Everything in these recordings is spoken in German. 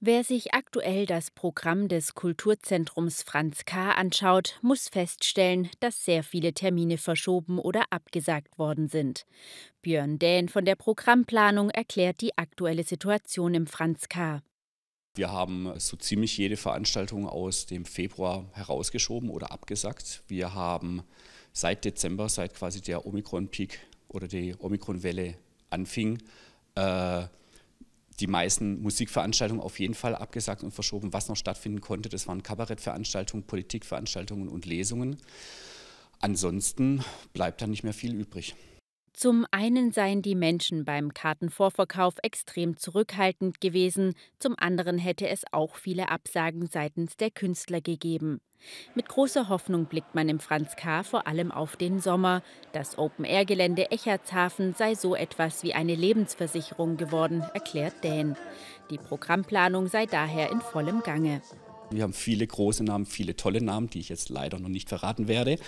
Wer sich aktuell das Programm des Kulturzentrums Franz K. anschaut, muss feststellen, dass sehr viele Termine verschoben oder abgesagt worden sind. Björn Dähn von der Programmplanung erklärt die aktuelle Situation im Franz K. Wir haben so ziemlich jede Veranstaltung aus dem Februar herausgeschoben oder abgesagt. Wir haben seit Dezember, seit quasi der Omikron-Peak oder die Omikron-Welle anfing, äh, die meisten Musikveranstaltungen auf jeden Fall abgesagt und verschoben. Was noch stattfinden konnte, das waren Kabarettveranstaltungen, Politikveranstaltungen und Lesungen. Ansonsten bleibt da nicht mehr viel übrig. Zum einen seien die Menschen beim Kartenvorverkauf extrem zurückhaltend gewesen, zum anderen hätte es auch viele Absagen seitens der Künstler gegeben. Mit großer Hoffnung blickt man im Franz K. vor allem auf den Sommer. Das Open-Air-Gelände Echertshafen sei so etwas wie eine Lebensversicherung geworden, erklärt Dän. Die Programmplanung sei daher in vollem Gange. Wir haben viele große Namen, viele tolle Namen, die ich jetzt leider noch nicht verraten werde.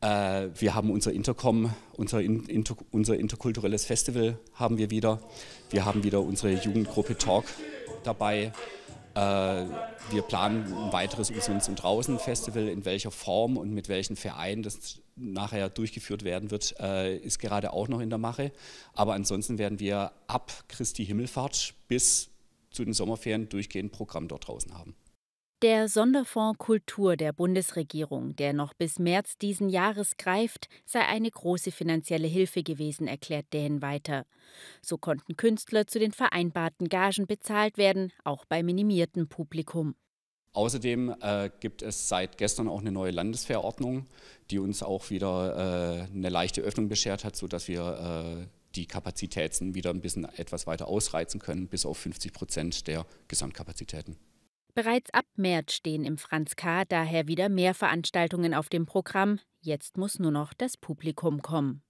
Äh, wir haben unser Intercom, unser, Inter, unser interkulturelles Festival haben wir wieder. Wir haben wieder unsere Jugendgruppe Talk dabei. Äh, wir planen ein weiteres Umsonst- und Draußen-Festival. In welcher Form und mit welchen Vereinen das nachher durchgeführt werden wird, äh, ist gerade auch noch in der Mache. Aber ansonsten werden wir ab Christi Himmelfahrt bis zu den Sommerferien durchgehend Programm dort draußen haben. Der Sonderfonds Kultur der Bundesregierung, der noch bis März diesen Jahres greift, sei eine große finanzielle Hilfe gewesen, erklärt Dähen weiter. So konnten Künstler zu den vereinbarten Gagen bezahlt werden, auch bei minimiertem Publikum. Außerdem äh, gibt es seit gestern auch eine neue Landesverordnung, die uns auch wieder äh, eine leichte Öffnung beschert hat, sodass wir äh, die Kapazitäten wieder ein bisschen etwas weiter ausreizen können, bis auf 50 Prozent der Gesamtkapazitäten. Bereits ab März stehen im Franz K. daher wieder mehr Veranstaltungen auf dem Programm. Jetzt muss nur noch das Publikum kommen.